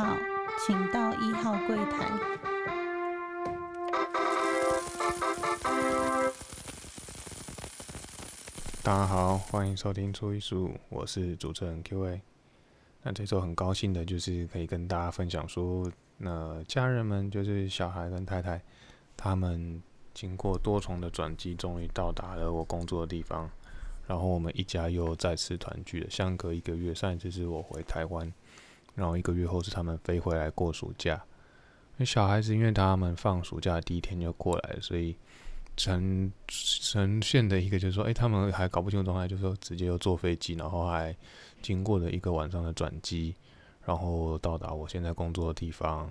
号，请到一号柜台。大家好，欢迎收听初一十五，我是主持人 Q A。那这周很高兴的就是可以跟大家分享说，那家人们就是小孩跟太太，他们经过多重的转机，终于到达了我工作的地方。然后我们一家又再次团聚了，相隔一个月。上一次是我回台湾，然后一个月后是他们飞回来过暑假。那小孩子因为他们放暑假第一天就过来，所以呈呈现的一个就是说，哎，他们还搞不清楚状态，就是说直接又坐飞机，然后还经过了一个晚上的转机，然后到达我现在工作的地方。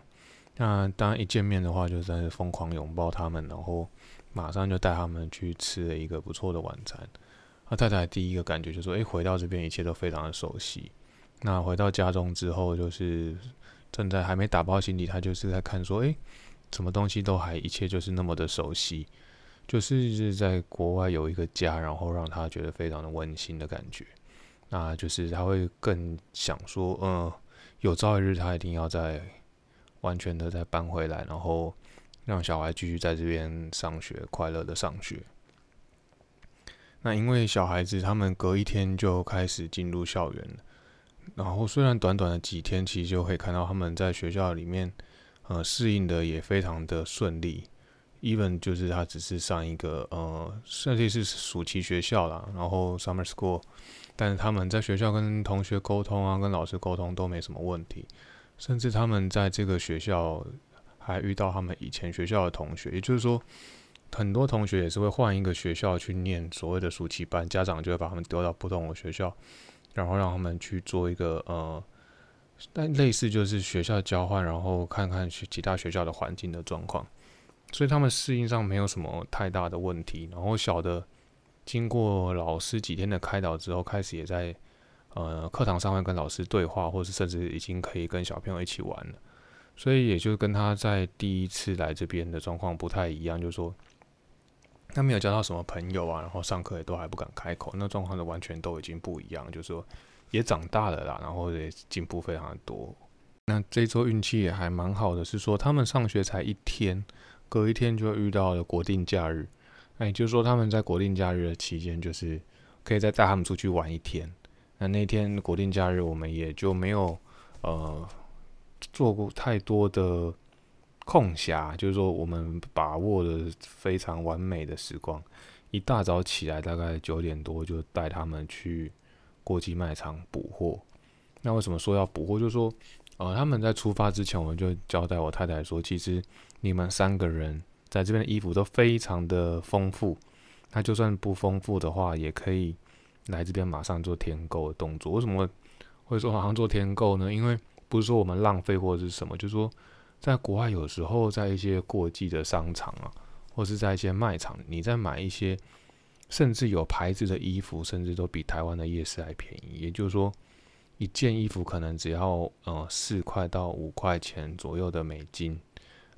那当一见面的话，就在疯狂拥抱他们，然后马上就带他们去吃了一个不错的晚餐。那太太第一个感觉就是说，诶，回到这边一切都非常的熟悉。那回到家中之后，就是正在还没打包行李，他就是在看说，诶，什么东西都还一切就是那么的熟悉，就是是在国外有一个家，然后让他觉得非常的温馨的感觉。那就是他会更想说，嗯，有朝一日他一定要再完全的再搬回来，然后让小孩继续在这边上学，快乐的上学。那因为小孩子他们隔一天就开始进入校园了，然后虽然短短的几天，其实就可以看到他们在学校里面，呃，适应的也非常的顺利。even 就是他只是上一个呃，甚至是暑期学校啦，然后 summer school，但是他们在学校跟同学沟通啊，跟老师沟通都没什么问题，甚至他们在这个学校还遇到他们以前学校的同学，也就是说。很多同学也是会换一个学校去念所谓的暑期班，家长就会把他们丢到不同的学校，然后让他们去做一个呃，但类似就是学校交换，然后看看去其他学校的环境的状况，所以他们适应上没有什么太大的问题。然后小的经过老师几天的开导之后，开始也在呃课堂上会跟老师对话，或是甚至已经可以跟小朋友一起玩了。所以也就跟他在第一次来这边的状况不太一样，就是说。他没有交到什么朋友啊，然后上课也都还不敢开口，那状况的完全都已经不一样，就是说也长大了啦，然后也进步非常的多。那这周运气也还蛮好的，是说他们上学才一天，隔一天就遇到了国定假日，那也就是说他们在国定假日的期间，就是可以再带他们出去玩一天。那那天国定假日，我们也就没有呃做过太多的。空暇就是说，我们把握了非常完美的时光。一大早起来，大概九点多就带他们去国际卖场补货。那为什么说要补货？就是说，呃，他们在出发之前，我们就交代我太太说，其实你们三个人在这边的衣服都非常的丰富。那就算不丰富的话，也可以来这边马上做填购的动作。为什么会说马上做填购呢？因为不是说我们浪费或者是什么，就是说。在国外，有时候在一些过季的商场啊，或是在一些卖场，你在买一些甚至有牌子的衣服，甚至都比台湾的夜市还便宜。也就是说，一件衣服可能只要呃四块到五块钱左右的美金，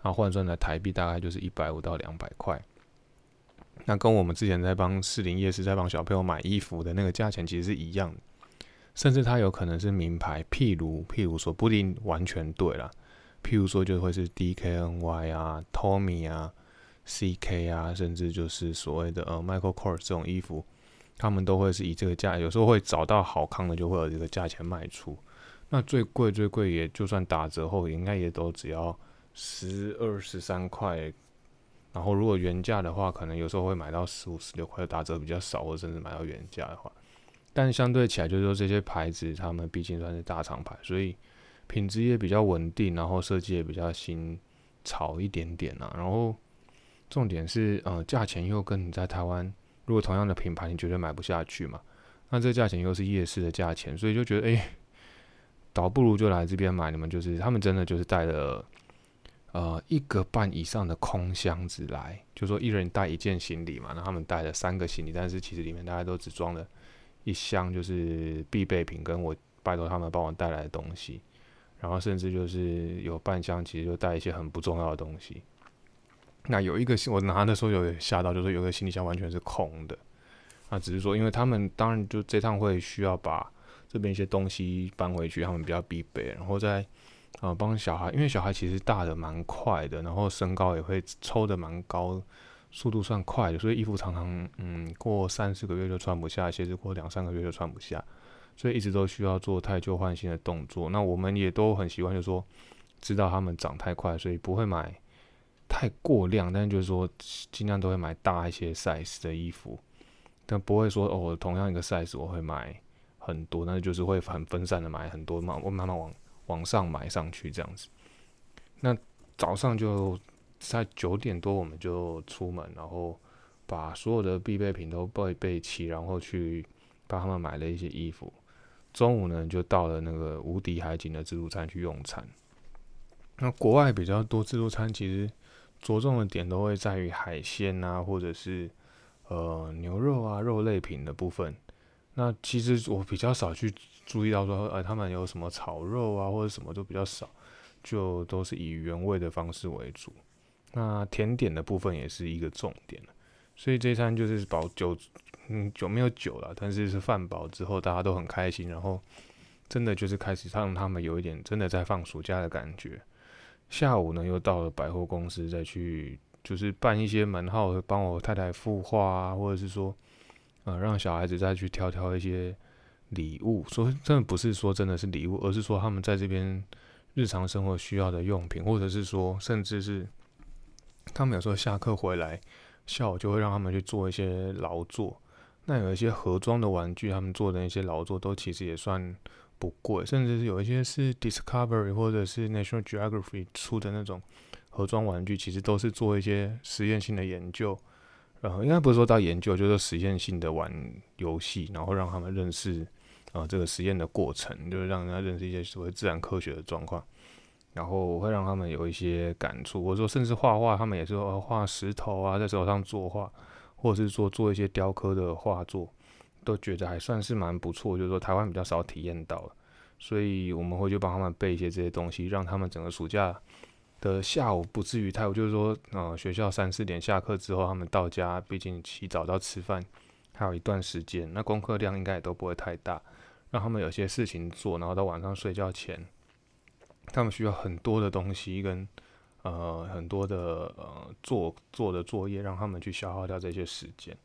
啊换算的台币大概就是一百五到两百块。那跟我们之前在帮士林夜市在帮小朋友买衣服的那个价钱其实是一样的，甚至它有可能是名牌，譬如譬如说不一定完全对了。譬如说，就会是 DKNY 啊、Tommy 啊、CK 啊，甚至就是所谓的呃 Michael Kors 这种衣服，他们都会是以这个价，有时候会找到好康的，就会有这个价钱卖出。那最贵最贵，也就算打折后，应该也都只要十二十三块。然后如果原价的话，可能有时候会买到十五十六块，打折比较少，或甚至买到原价的话。但相对起来，就是说这些牌子，他们毕竟算是大厂牌，所以。品质也比较稳定，然后设计也比较新潮一点点啊。然后重点是，呃，价钱又跟你在台湾，如果同样的品牌，你绝对买不下去嘛。那这价钱又是夜市的价钱，所以就觉得，哎，倒不如就来这边买。你们就是他们真的就是带了呃一个半以上的空箱子来，就说一人带一件行李嘛。那他们带了三个行李，但是其实里面大家都只装了一箱，就是必备品，跟我拜托他们帮我带来的东西。然后甚至就是有半箱，其实就带一些很不重要的东西。那有一个我拿的时候有吓到，就是有个行李箱完全是空的。那只是说，因为他们当然就这趟会需要把这边一些东西搬回去，他们比较必备。然后在呃，帮小孩，因为小孩其实大的蛮快的，然后身高也会抽的蛮高，速度算快的，所以衣服常常嗯过三四个月就穿不下，鞋子过两三个月就穿不下，所以一直都需要做太旧换新的动作。那我们也都很习惯，就是说知道他们长太快，所以不会买太过量，但是就是说尽量都会买大一些 size 的衣服，但不会说哦同样一个 size 我会买。很多，那就是会很分散的买很多嘛，我慢慢往往上买上去这样子。那早上就在九点多我们就出门，然后把所有的必备品都备备齐，然后去帮他们买了一些衣服。中午呢就到了那个无敌海景的自助餐去用餐。那国外比较多自助餐，其实着重的点都会在于海鲜啊，或者是呃牛肉啊肉类品的部分。那其实我比较少去注意到说，呃，他们有什么炒肉啊，或者什么都比较少，就都是以原味的方式为主。那甜点的部分也是一个重点所以这餐就是保酒，嗯，酒没有酒了，但是是饭饱之后大家都很开心，然后真的就是开始让他们有一点真的在放暑假的感觉。下午呢，又到了百货公司再去，就是办一些门号，帮我太太孵化啊，或者是说。呃，让小孩子再去挑挑一些礼物，说真的不是说真的是礼物，而是说他们在这边日常生活需要的用品，或者是说甚至是他们有时候下课回来，下午就会让他们去做一些劳作。那有一些盒装的玩具，他们做的那些劳作都其实也算不贵，甚至是有一些是 Discovery 或者是 National Geography 出的那种盒装玩具，其实都是做一些实验性的研究。然后应该不是说到研究，就是实验性的玩游戏，然后让他们认识啊这个实验的过程，就是让人家认识一些所谓自然科学的状况，然后会让他们有一些感触。或者说甚至画画，他们也是画石头啊，在手上作画，或者是说做一些雕刻的画作，都觉得还算是蛮不错。就是说台湾比较少体验到，所以我们会去帮他们备一些这些东西，让他们整个暑假。的下午不至于太，就是说，呃，学校三四点下课之后，他们到家，毕竟洗澡到吃饭还有一段时间，那功课量应该也都不会太大，让他们有些事情做，然后到晚上睡觉前，他们需要很多的东西跟呃很多的呃做做的作业，让他们去消耗掉这些时间。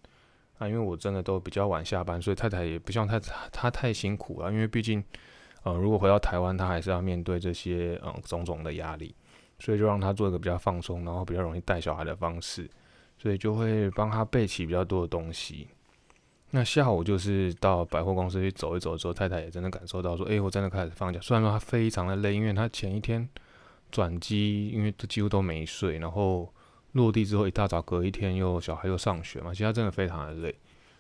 啊，因为我真的都比较晚下班，所以太太也不像太她太辛苦了，因为毕竟，呃，如果回到台湾，她还是要面对这些嗯种种的压力。所以就让他做一个比较放松，然后比较容易带小孩的方式，所以就会帮他备齐比较多的东西。那下午就是到百货公司去走一走之后，太太也真的感受到说，哎，我真的开始放假。虽然说他非常的累，因为他前一天转机，因为都几乎都没睡，然后落地之后一大早隔一天又小孩又上学嘛，其实他真的非常的累。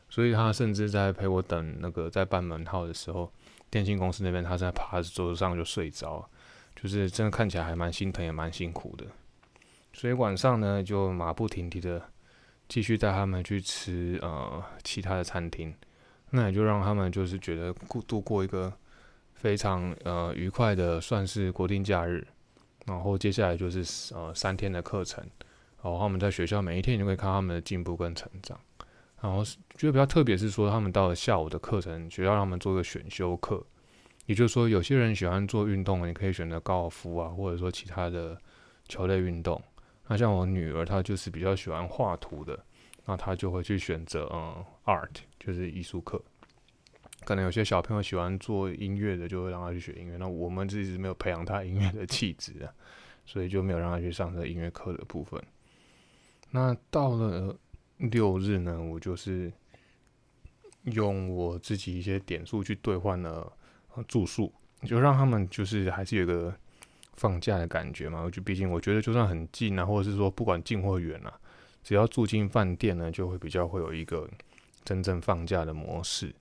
所以他甚至在陪我等那个在办门号的时候，电信公司那边他在趴在桌子上就睡着。就是真的看起来还蛮心疼，也蛮辛苦的，所以晚上呢就马不停蹄的继续带他们去吃呃其他的餐厅，那也就让他们就是觉得过度过一个非常呃愉快的算是国定假日，然后接下来就是呃三天的课程，然后他们在学校每一天你就可以看他们的进步跟成长，然后觉得比较特别是说他们到了下午的课程，学校让他们做个选修课。也就是说，有些人喜欢做运动，你可以选择高尔夫啊，或者说其他的球类运动。那像我女儿，她就是比较喜欢画图的，那她就会去选择嗯，art，就是艺术课。可能有些小朋友喜欢做音乐的，就会让他去学音乐。那我们一直没有培养他音乐的气质啊，所以就没有让他去上这音乐课的部分。那到了六日呢，我就是用我自己一些点数去兑换了。住宿就让他们就是还是有个放假的感觉嘛。就毕竟我觉得就算很近啊，或者是说不管近或远啊，只要住进饭店呢，就会比较会有一个真正放假的模式。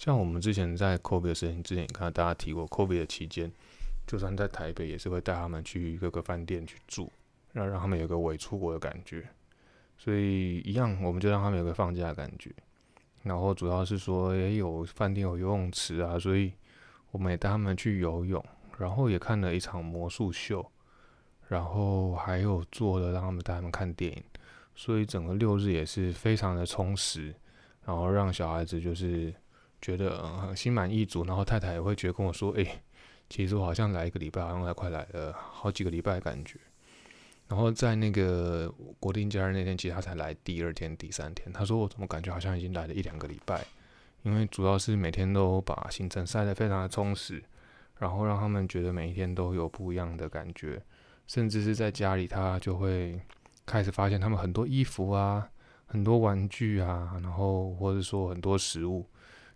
像我们之前在 COVID 的事情之前，也看到大家提过，COVID 的期间，就算在台北也是会带他们去各个饭店去住，让让他们有个伪出国的感觉。所以一样，我们就让他们有个放假的感觉。然后主要是说也有饭店有游泳池啊，所以。我们也带他们去游泳，然后也看了一场魔术秀，然后还有做了让他们带他们看电影，所以整个六日也是非常的充实，然后让小孩子就是觉得心满意足，然后太太也会觉得跟我说：“哎，其实我好像来一个礼拜，好像才快来了好几个礼拜的感觉。然后在那个国定假日那天，其实他才来第二天、第三天。他说我怎么感觉好像已经来了一两个礼拜？因为主要是每天都把行程塞得非常的充实，然后让他们觉得每一天都有不一样的感觉。甚至是在家里，他就会开始发现他们很多衣服啊、很多玩具啊，然后或者说很多食物，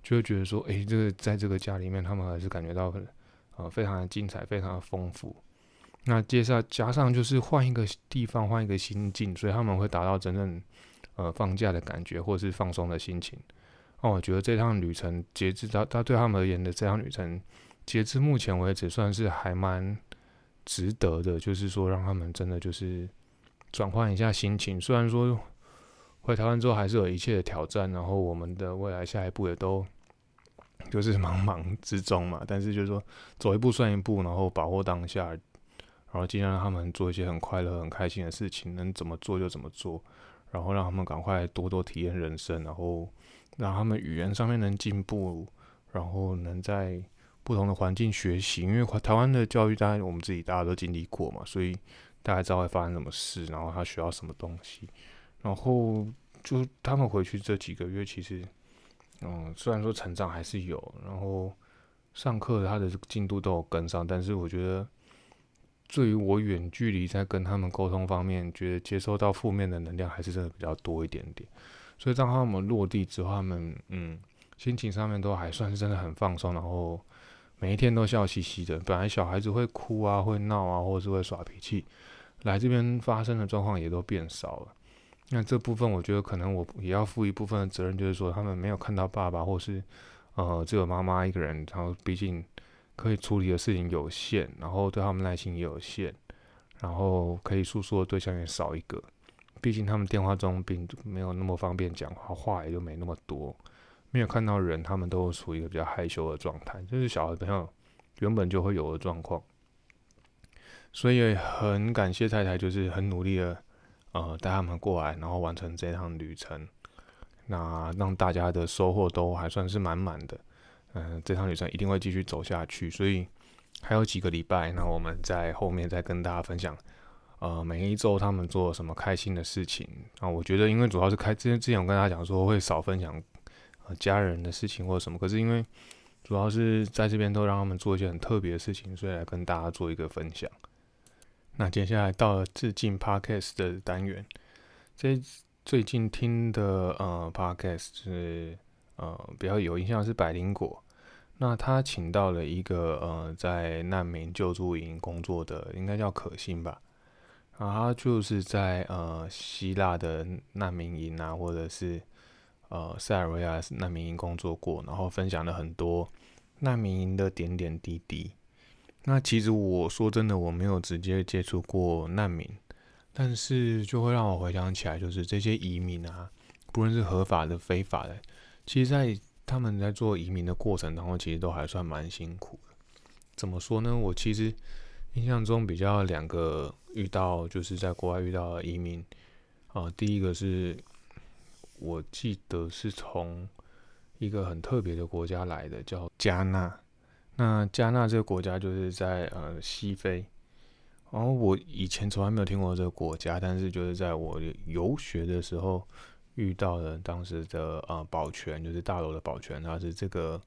就会觉得说，诶，这个在这个家里面，他们还是感觉到很呃非常的精彩、非常的丰富。那接下加上就是换一个地方、换一个心境，所以他们会达到真正呃放假的感觉，或是放松的心情。那我觉得这趟旅程，截至到他对他们而言的这趟旅程，截至目前为止，算是还蛮。值得的，就是说让他们真的就是转换一下心情。虽然说回台湾之后还是有一切的挑战，然后我们的未来下一步也都就是 茫茫之中嘛。但是就是说走一步算一步，然后把握当下，然后尽量让他们做一些很快乐、很开心的事情，能怎么做就怎么做，然后让他们赶快多多体验人生，然后让他们语言上面能进步，然后能在。不同的环境学习，因为台湾的教育，当然我们自己大家都经历过嘛，所以大家知道会发生什么事，然后他需要什么东西，然后就他们回去这几个月，其实，嗯，虽然说成长还是有，然后上课他的进度都有跟上，但是我觉得，对于我远距离在跟他们沟通方面，觉得接收到负面的能量还是真的比较多一点点，所以当他们落地之后，他们嗯，心情上面都还算是真的很放松，然后。每一天都笑嘻嘻的，本来小孩子会哭啊、会闹啊，或者是会耍脾气，来这边发生的状况也都变少了。那这部分我觉得可能我也要负一部分的责任，就是说他们没有看到爸爸，或是呃只有妈妈一个人，然后毕竟可以处理的事情有限，然后对他们耐心也有限，然后可以诉说的对象也少一个，毕竟他们电话中并没有那么方便讲话，话也就没那么多。没有看到人，他们都处于一个比较害羞的状态，就是小孩朋友原本就会有的状况。所以很感谢太太，就是很努力的，呃，带他们过来，然后完成这趟旅程。那让大家的收获都还算是满满的。嗯，这趟旅程一定会继续走下去。所以还有几个礼拜，那我们在后面再跟大家分享，呃，每一周他们做什么开心的事情。啊，我觉得因为主要是开之前之前我跟大家讲说会少分享。家人的事情或者什么，可是因为主要是在这边都让他们做一些很特别的事情，所以来跟大家做一个分享。那接下来到了致敬 Podcast 的单元，这最近听的呃 Podcast 是呃比较有印象是百灵果，那他请到了一个呃在难民救助营工作的，应该叫可心吧，然后他就是在呃希腊的难民营啊，或者是。呃，塞尔维亚难民营工作过，然后分享了很多难民营的点点滴滴。那其实我说真的，我没有直接接触过难民，但是就会让我回想起来，就是这些移民啊，不论是合法的、非法的，其实，在他们在做移民的过程当中，其实都还算蛮辛苦的。怎么说呢？我其实印象中比较两个遇到，就是在国外遇到的移民啊，第一个是。我记得是从一个很特别的国家来的，叫加纳。那加纳这个国家就是在呃西非。然后我以前从来没有听过这个国家，但是就是在我游学的时候遇到的当时的呃保全，就是大楼的保全，他是这个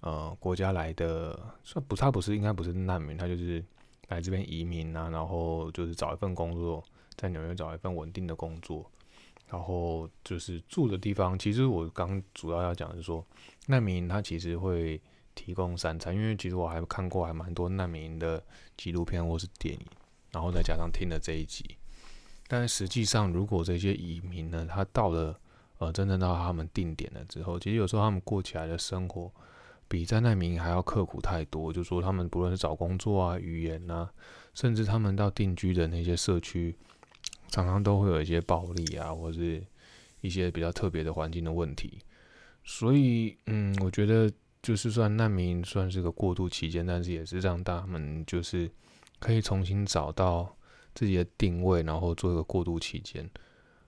呃国家来的，算不，他不是应该不是难民，他就是来这边移民啊，然后就是找一份工作，在纽约找一份稳定的工作。然后就是住的地方，其实我刚主要要讲的是说，难民他其实会提供三餐，因为其实我还看过还蛮多难民的纪录片或是电影，然后再加上听了这一集。但实际上，如果这些移民呢，他到了呃真正到他们定点了之后，其实有时候他们过起来的生活比在难民还要刻苦太多。就说他们不论是找工作啊、语言啊，甚至他们到定居的那些社区。常常都会有一些暴力啊，或是一些比较特别的环境的问题，所以，嗯，我觉得就是算难民算是个过渡期间，但是也是让他们就是可以重新找到自己的定位，然后做一个过渡期间。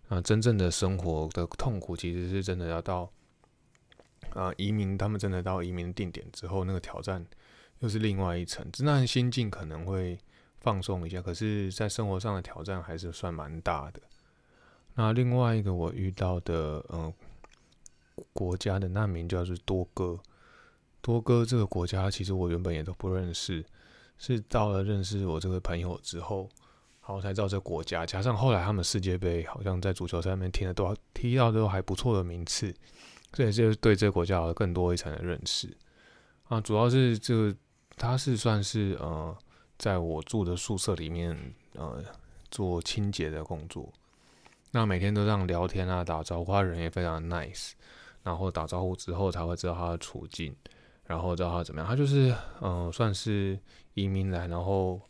啊，真正的生活的痛苦其实是真的要到啊移民，他们真的到移民定点之后，那个挑战又是另外一层。那心境可能会放松一下，可是，在生活上的挑战还是算蛮大的。那另外一个我遇到的，嗯，国家的难民就是多哥。多哥这个国家，其实我原本也都不认识，是到了认识我这个朋友之后，然后才知道这个国家。加上后来他们世界杯好像在足球赛上面踢的都踢到都还不错的名次，这也是对这个国家有更多一层的认识。啊，主要是这个他是算是呃，在我住的宿舍里面呃做清洁的工作。那每天都这样聊天啊，打招呼，他人也非常 nice。然后打招呼之后才会知道他的处境，然后知道他怎么样。他就是嗯，算是移民来，然后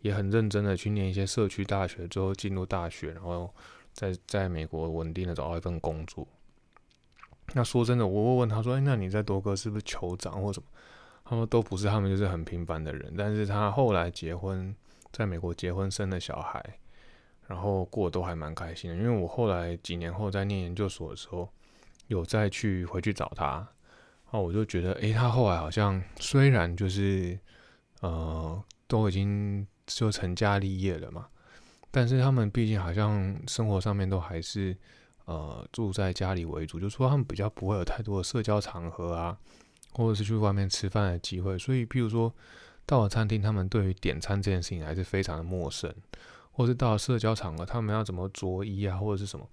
也很认真的去念一些社区大学，之后进入大学，然后在在美国稳定的找到一份工作。那说真的，我问问他说：“哎，那你在多哥是不是酋长或什么？”他说都不是，他们就是很平凡的人。但是他后来结婚，在美国结婚生了小孩。然后过得都还蛮开心的，因为我后来几年后在念研究所的时候，有再去回去找他，那我就觉得，诶，他后来好像虽然就是呃都已经就成家立业了嘛，但是他们毕竟好像生活上面都还是呃住在家里为主，就说他们比较不会有太多的社交场合啊，或者是去外面吃饭的机会，所以譬如说到了餐厅，他们对于点餐这件事情还是非常的陌生。或是到了社交场合，他们要怎么着衣啊，或者是什么？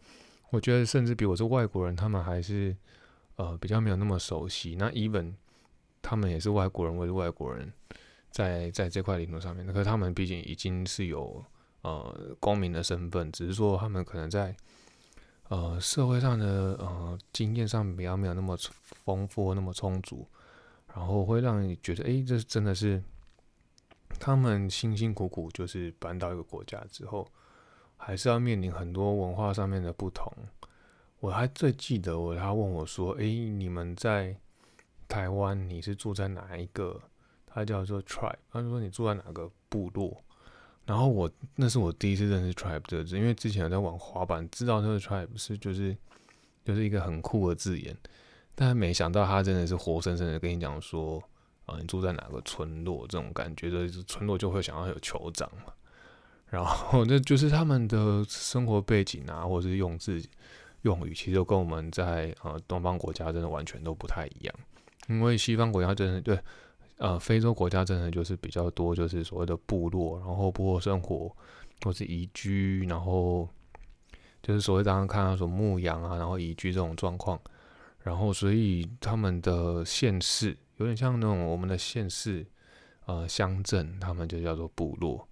我觉得甚至比我是外国人，他们还是呃比较没有那么熟悉。那 even 他们也是外国人，或是外国人，在在这块领土上面，可是他们毕竟已经是有呃公民的身份，只是说他们可能在呃社会上的呃经验上比较没有那么丰富、那么充足，然后会让你觉得，哎，这真的是。他们辛辛苦苦就是搬到一个国家之后，还是要面临很多文化上面的不同。我还最记得我他问我说：“诶，你们在台湾你是住在哪一个？他叫做 tribe。他说你住在哪个部落？然后我那是我第一次认识 tribe 这个字，因为之前有在玩滑板，知道这个 tribe 是就是就是一个很酷的字眼，但没想到他真的是活生生的跟你讲说。”啊，你住在哪个村落？这种感觉的村落就会想要有酋长嘛。然后那就是他们的生活背景啊，或者是用字用语，其实跟我们在呃东方国家真的完全都不太一样。因为西方国家真的对呃非洲国家真的就是比较多，就是所谓的部落，然后部落生活或是移居，然后就是所谓刚刚看到说牧羊啊，然后移居这种状况。然后所以他们的县市。有点像那种我们的县市，呃，乡镇，他们就叫做部落。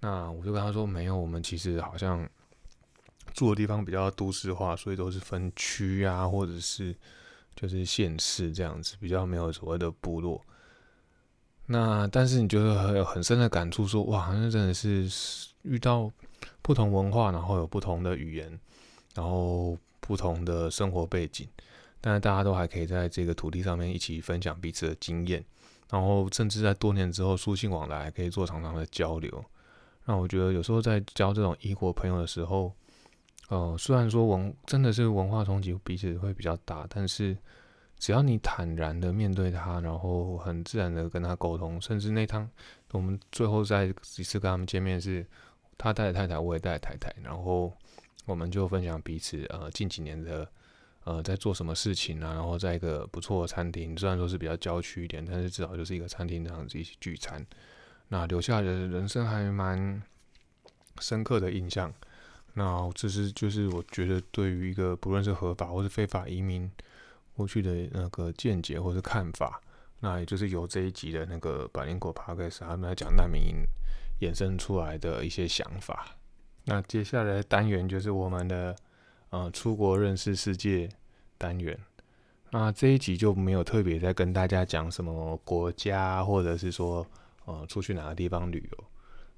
那我就跟他说，没有，我们其实好像住的地方比较都市化，所以都是分区啊，或者是就是县市这样子，比较没有所谓的部落。那但是你觉得很有很深的感触，说哇，那真的是遇到不同文化，然后有不同的语言，然后不同的生活背景。但是大家都还可以在这个土地上面一起分享彼此的经验，然后甚至在多年之后书信往来，可以做常常的交流。那我觉得有时候在交这种异国朋友的时候，呃，虽然说文真的是文化冲击彼此会比较大，但是只要你坦然的面对他，然后很自然的跟他沟通，甚至那趟我们最后在几次跟他们见面是，他带太太，我也带太太，然后我们就分享彼此呃近几年的。呃，在做什么事情啊？然后在一个不错的餐厅，虽然说是比较郊区一点，但是至少就是一个餐厅这样子一起聚餐，那留下的人生还蛮深刻的印象。那这是就是我觉得对于一个不论是合法或是非法移民过去的那个见解或是看法，那也就是由这一集的那个百灵果 p 克斯他们来讲难民营衍生出来的一些想法。那接下来单元就是我们的。呃，出国认识世界单元，那这一集就没有特别在跟大家讲什么国家，或者是说呃出去哪个地方旅游，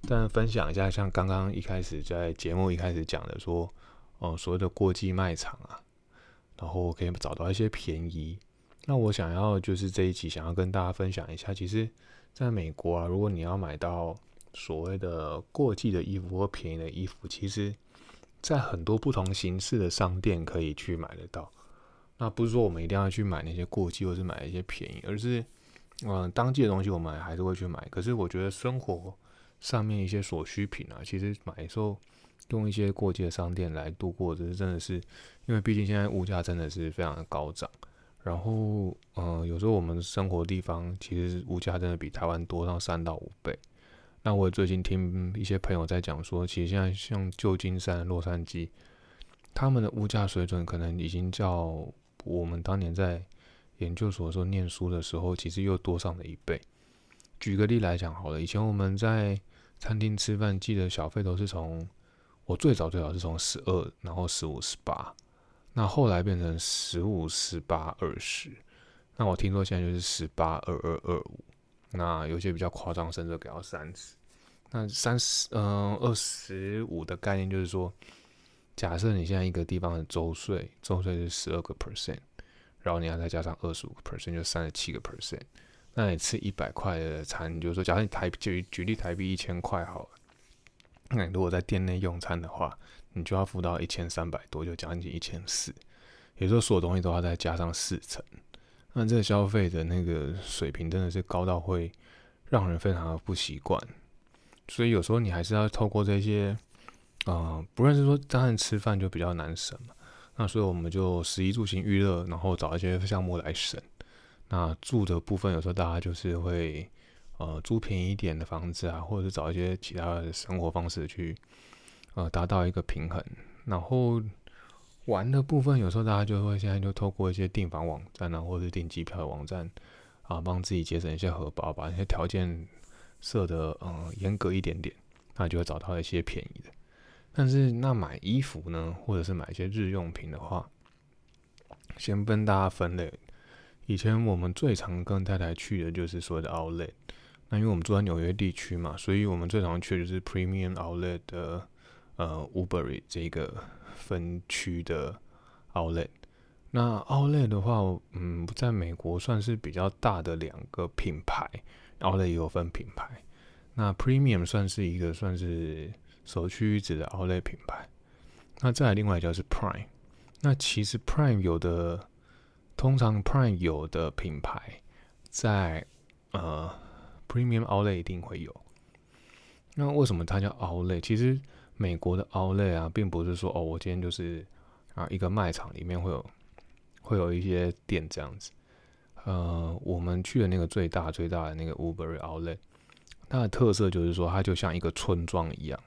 但分享一下，像刚刚一开始在节目一开始讲的说，哦所谓的过季卖场啊，然后可以找到一些便宜。那我想要就是这一集想要跟大家分享一下，其实在美国啊，如果你要买到所谓的过季的衣服或便宜的衣服，其实。在很多不同形式的商店可以去买得到，那不是说我们一定要去买那些过季或是买一些便宜，而是嗯，当季的东西我们还是会去买。可是我觉得生活上面一些所需品啊，其实买的时候用一些过街商店来度过，这是真的是，因为毕竟现在物价真的是非常的高涨。然后，嗯，有时候我们生活地方其实物价真的比台湾多上三到五倍。那我最近听一些朋友在讲说，其实现在像旧金山、洛杉矶，他们的物价水准可能已经较我们当年在研究所时候念书的时候，其实又多上了一倍。举个例来讲好了，以前我们在餐厅吃饭，记得小费都是从我最早最早是从十二，然后十五、十八。那后来变成十五、十八、二十，那我听说现在就是十八、二二、二五，那有些比较夸张，甚至给到三十。那三十，嗯，二十五的概念就是说，假设你现在一个地方的周税，周税是十二个 percent，然后你要再加上二十五个 percent，就三十七个 percent。那你吃一百块的餐，就是说，假设你台举举例台币一千块好了，那你如果在店内用餐的话。你就要付到一千三百多，就将近一千四，也就是所有东西都要再加上四成，那这个消费的那个水平真的是高到会让人非常的不习惯，所以有时候你还是要透过这些，啊，不论是说当然吃饭就比较难省嘛，那所以我们就食衣住行娱乐，然后找一些项目来省。那住的部分有时候大家就是会呃租便宜一点的房子啊，或者是找一些其他的生活方式去。呃，达到一个平衡，然后玩的部分，有时候大家就会现在就透过一些订房网站啊，或者是订机票的网站啊，帮自己节省一些荷包，把那些条件设的嗯严格一点点，那就会找到一些便宜的。但是那买衣服呢，或者是买一些日用品的话，先跟大家分类。以前我们最常跟太太去的就是所谓的 Outlet，那因为我们住在纽约地区嘛，所以我们最常去的就是 Premium Outlet 的。呃，Uber 这个分区的 Outlet，那 Outlet 的话，嗯，在美国算是比较大的两个品牌，Outlet 也有分品牌。那 Premium 算是一个算是首屈一指的 Outlet 品牌。那再来另外一家是 Prime，那其实 Prime 有的，通常 Prime 有的品牌在呃 Premium Outlet 一定会有。那为什么它叫 Outlet？其实美国的 Outlet 啊，并不是说哦，我今天就是啊一个卖场里面会有会有一些店这样子。呃，我们去的那个最大最大的那个 Uber Outlet，它的特色就是说它就像一个村庄一样，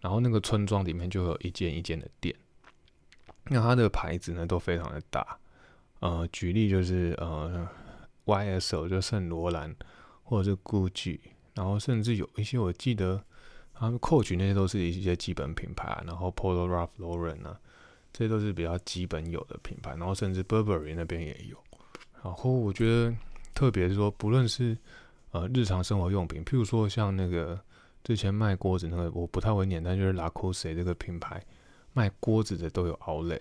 然后那个村庄里面就有一间一间的店，那它的牌子呢都非常的大。呃，举例就是呃 YSL 就圣罗兰，或者是 Gucci，然后甚至有一些我记得。他们 Coach 那些都是一些基本品牌，然后 Polo Ralph Lauren 啊，这些都是比较基本有的品牌，然后甚至 Burberry 那边也有。然后我觉得，特别是说，不论是呃日常生活用品，譬如说像那个之前卖锅子那个，我不太会念，但就是 La Cose 这个品牌卖锅子的都有 Outlet，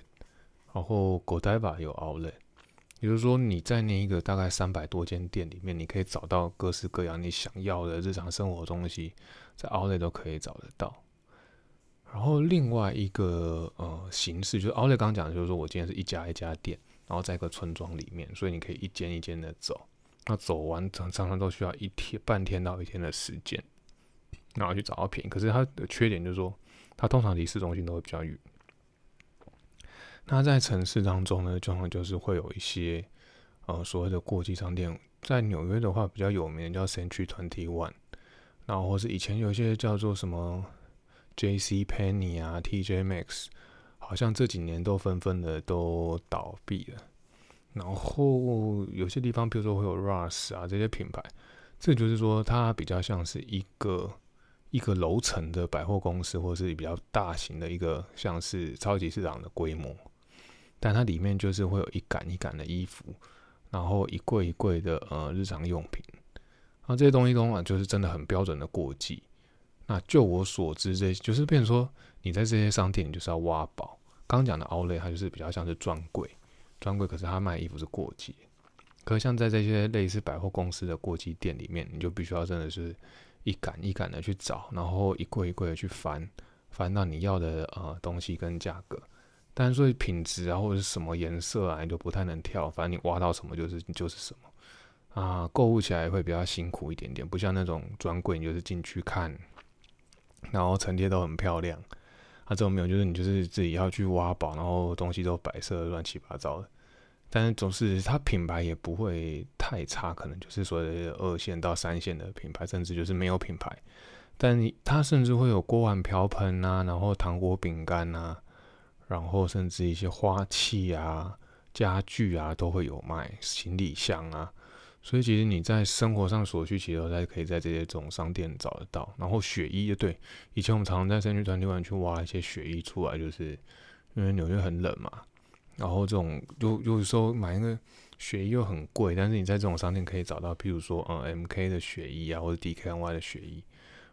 然后 Godiva 有 Outlet。也就是说，你在那一个大概三百多间店里面，你可以找到各式各样你想要的日常生活东西，在 Outlet 都可以找得到。然后另外一个呃形式，就是 Outlet 刚讲的，就是说我今天是一家一家店，然后在一个村庄里面，所以你可以一间一间的走。那走完常常常都需要一天半天到一天的时间，然后去找到便宜。可是它的缺点就是说，它通常离市中心都会比较远。那在城市当中呢，状况就是会有一些呃所谓的过季商店，在纽约的话比较有名的叫 Century Twenty One，然后或是以前有一些叫做什么 J C Penney 啊、T J Max，好像这几年都纷纷的都倒闭了。然后有些地方，比如说会有 Russ 啊这些品牌，这就是说它比较像是一个一个楼层的百货公司，或是比较大型的一个像是超级市场的规模。但它里面就是会有一杆一杆的衣服，然后一柜一柜的呃日常用品，然后这些东西的话就是真的很标准的过季。那就我所知，这就是变成说你在这些商店你就是要挖宝。刚讲的 Outlet 它就是比较像是专柜，专柜可是它卖衣服是过季。可像在这些类似百货公司的过季店里面，你就必须要真的是一杆一杆的去找，然后一柜一柜的去翻，翻到你要的呃东西跟价格。但是说品质啊，或者是什么颜色啊，你就不太能跳。反正你挖到什么就是就是什么。啊，购物起来会比较辛苦一点点，不像那种专柜，你就是进去看，然后陈列都很漂亮。啊，这种没有，就是你就是自己要去挖宝，然后东西都摆设乱七八糟的。但是总是它品牌也不会太差，可能就是所谓的二线到三线的品牌，甚至就是没有品牌。但它甚至会有锅碗瓢盆啊，然后糖果饼干啊，然后甚至一些花器啊、家具啊都会有卖，行李箱啊。所以其实你在生活上所需，其实都在可以在这些这种商店找得到。然后雪衣，对，以前我们常常在山区团体馆去挖一些雪衣出来，就是因为纽约很冷嘛。然后这种有有时候买一个雪衣又很贵，但是你在这种商店可以找到，譬如说嗯 M K 的雪衣啊，或者 D K N Y 的雪衣，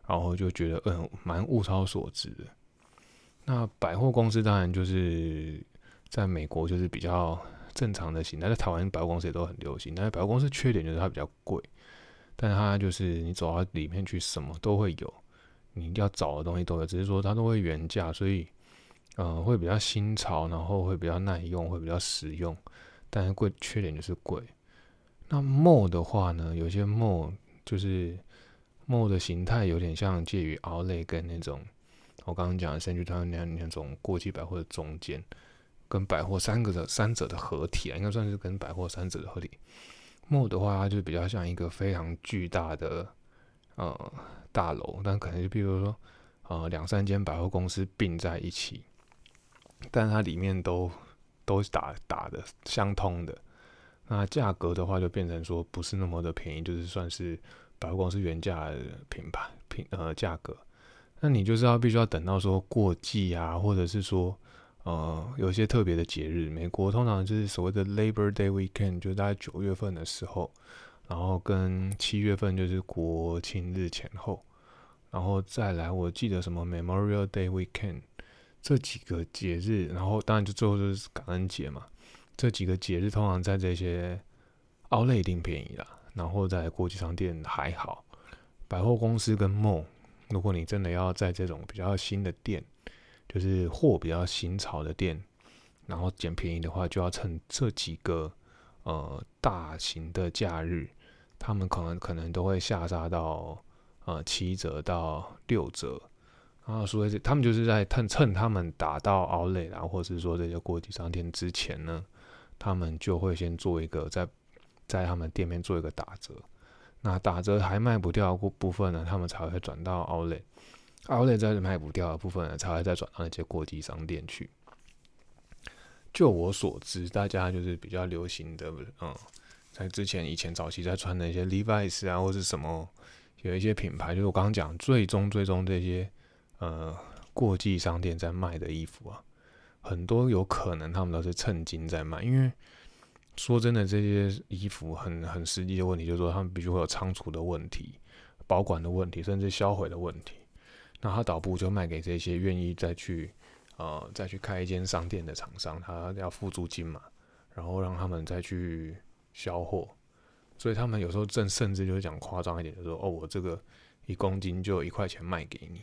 然后就觉得嗯蛮物超所值的。那百货公司当然就是在美国就是比较。正常的型，但在台湾百货公司也都很流行。但是百货公司缺点就是它比较贵，但是它就是你走到里面去，什么都会有，你要找的东西都有，只是说它都会原价，所以嗯会比较新潮，然后会比较耐用，会比较实用。但是贵缺点就是贵。那 mall 的话呢，有些 mall 就是 mall 的形态有点像介于 o u t l e 跟那种我刚刚讲的三居团那样那种国际百货的中间。跟百货三个的三者的合体啊，应该算是跟百货三者的合体。mall 的话，它就比较像一个非常巨大的呃大楼，但可能就比如说呃两三间百货公司并在一起，但它里面都都是打打的相通的。那价格的话，就变成说不是那么的便宜，就是算是百货公司原价的品牌品呃价格。那你就是要必须要等到说过季啊，或者是说。呃，有些特别的节日，美国通常就是所谓的 Labor Day Weekend，就大概九月份的时候，然后跟七月份就是国庆日前后，然后再来，我记得什么 Memorial Day Weekend 这几个节日，然后当然就最后就是感恩节嘛，这几个节日通常在这些奥莱一定便宜啦，然后在国际商店还好，百货公司跟 mall，如果你真的要在这种比较新的店。就是货比较新潮的店，然后捡便宜的话，就要趁这几个呃大型的假日，他们可能可能都会下杀到呃七折到六折，然后所以他们就是在趁趁他们打到奥莱啊，或者是说这些国际商店之前呢，他们就会先做一个在在他们店面做一个打折，那打折还卖不掉部部分呢，他们才会转到奥莱。奥莱在卖不掉的部分呢，才会再转到那些国际商店去。就我所知，大家就是比较流行的，嗯，在之前以前早期在穿的一些 Levi's 啊，或是什么，有一些品牌，就是我刚刚讲最终最终这些呃国际商店在卖的衣服啊，很多有可能他们都是趁金在卖，因为说真的，这些衣服很很实际的问题，就是说他们必须会有仓储的问题、保管的问题，甚至销毁的问题。那他导部就卖给这些愿意再去，呃，再去开一间商店的厂商，他要付租金嘛，然后让他们再去销货，所以他们有时候正甚至就是讲夸张一点，就说哦，我这个一公斤就一块钱卖给你，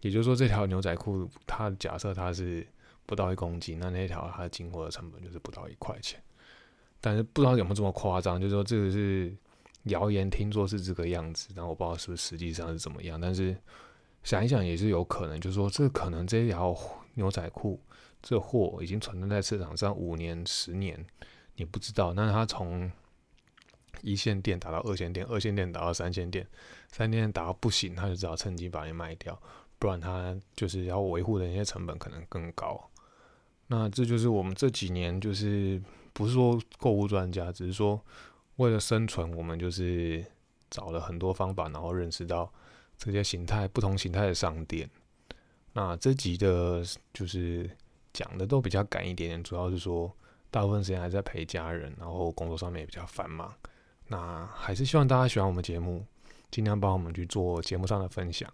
也就是说这条牛仔裤，它假设它是不到一公斤，那那条它进货的成本就是不到一块钱，但是不知道有没有这么夸张，就是说这个是谣言，听说是这个样子，但我不知道是不是实际上是怎么样，但是。想一想也是有可能，就是说这可能这条牛仔裤这货已经存在在市场上五年、十年，你不知道。那它从一线店打到二线店，二线店打到三线店，三线店打到不行，他就只好趁机把你卖掉，不然他就是要维护的那些成本可能更高。那这就是我们这几年就是不是说购物专家，只是说为了生存，我们就是找了很多方法，然后认识到。这些形态不同形态的商店，那这集的就是讲的都比较赶一点点，主要是说大部分时间还在陪家人，然后工作上面也比较繁忙。那还是希望大家喜欢我们节目，尽量帮我们去做节目上的分享。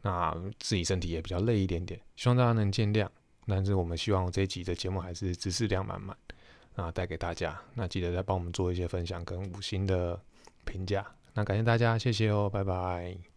那自己身体也比较累一点点，希望大家能见谅。但是我们希望这一集的节目还是知识量满满，啊，带给大家。那记得再帮我们做一些分享跟五星的评价。那感谢大家，谢谢哦，拜拜。